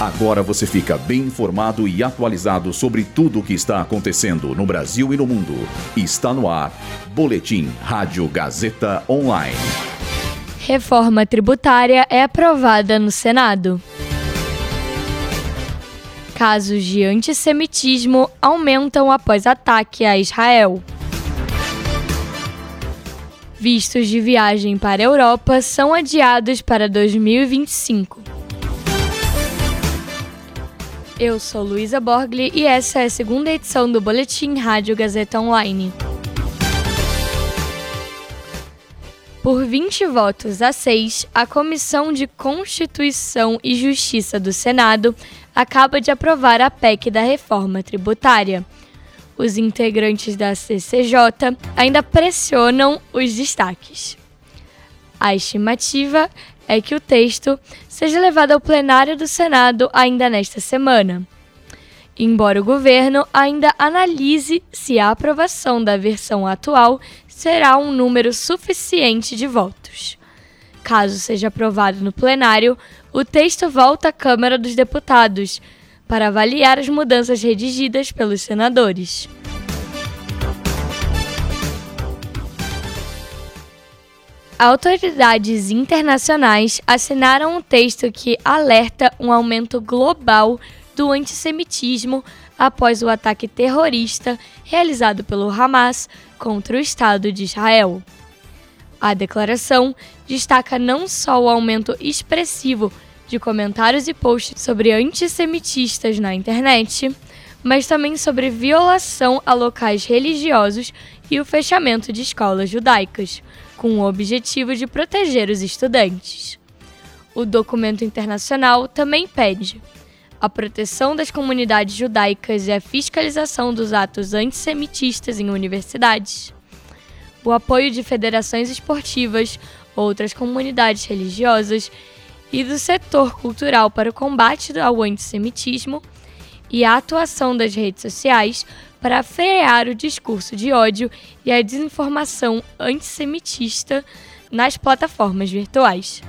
Agora você fica bem informado e atualizado sobre tudo o que está acontecendo no Brasil e no mundo. Está no ar. Boletim Rádio Gazeta Online. Reforma tributária é aprovada no Senado. Casos de antissemitismo aumentam após ataque a Israel. Vistos de viagem para a Europa são adiados para 2025. Eu sou Luísa Borgli e essa é a segunda edição do Boletim Rádio Gazeta Online. Por 20 votos a 6, a Comissão de Constituição e Justiça do Senado acaba de aprovar a PEC da reforma tributária. Os integrantes da CCJ ainda pressionam os destaques. A estimativa é que o texto seja levado ao plenário do Senado ainda nesta semana. Embora o governo ainda analise se a aprovação da versão atual será um número suficiente de votos. Caso seja aprovado no plenário, o texto volta à Câmara dos Deputados para avaliar as mudanças redigidas pelos senadores. Autoridades internacionais assinaram um texto que alerta um aumento global do antissemitismo após o ataque terrorista realizado pelo Hamas contra o Estado de Israel. A declaração destaca não só o aumento expressivo de comentários e posts sobre antissemitistas na internet, mas também sobre violação a locais religiosos e o fechamento de escolas judaicas, com o objetivo de proteger os estudantes. O documento internacional também pede a proteção das comunidades judaicas e a fiscalização dos atos antissemitistas em universidades, o apoio de federações esportivas, outras comunidades religiosas e do setor cultural para o combate ao antissemitismo e a atuação das redes sociais para frear o discurso de ódio e a desinformação antissemitista nas plataformas virtuais.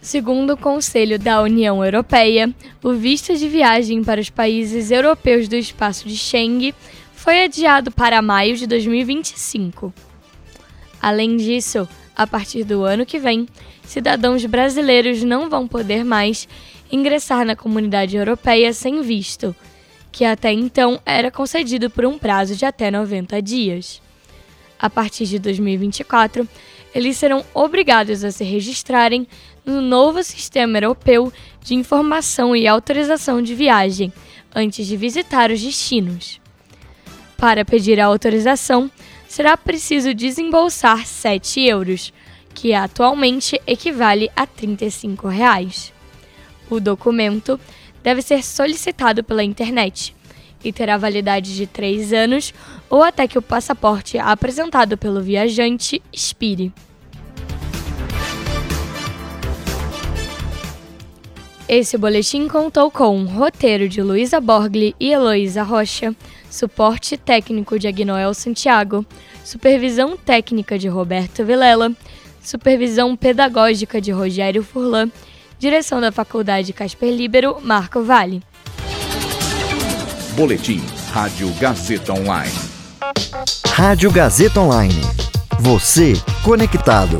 Segundo o Conselho da União Europeia, o visto de viagem para os países europeus do espaço de Schengen foi adiado para maio de 2025. Além disso, a partir do ano que vem, cidadãos brasileiros não vão poder mais ingressar na comunidade europeia sem visto, que até então era concedido por um prazo de até 90 dias. A partir de 2024, eles serão obrigados a se registrarem no novo Sistema Europeu de Informação e Autorização de Viagem antes de visitar os destinos. Para pedir a autorização, será preciso desembolsar 7 euros, que atualmente equivale a 35 reais. O documento deve ser solicitado pela internet e terá validade de três anos ou até que o passaporte apresentado pelo viajante expire. Esse boletim contou com um roteiro de Luísa Borgli e Heloísa Rocha, suporte técnico de Agnoel Santiago, supervisão técnica de Roberto Vilela, supervisão pedagógica de Rogério Furlan Direção da Faculdade Casper Libero, Marco Vale. Boletim Rádio Gazeta Online. Rádio Gazeta Online. Você conectado.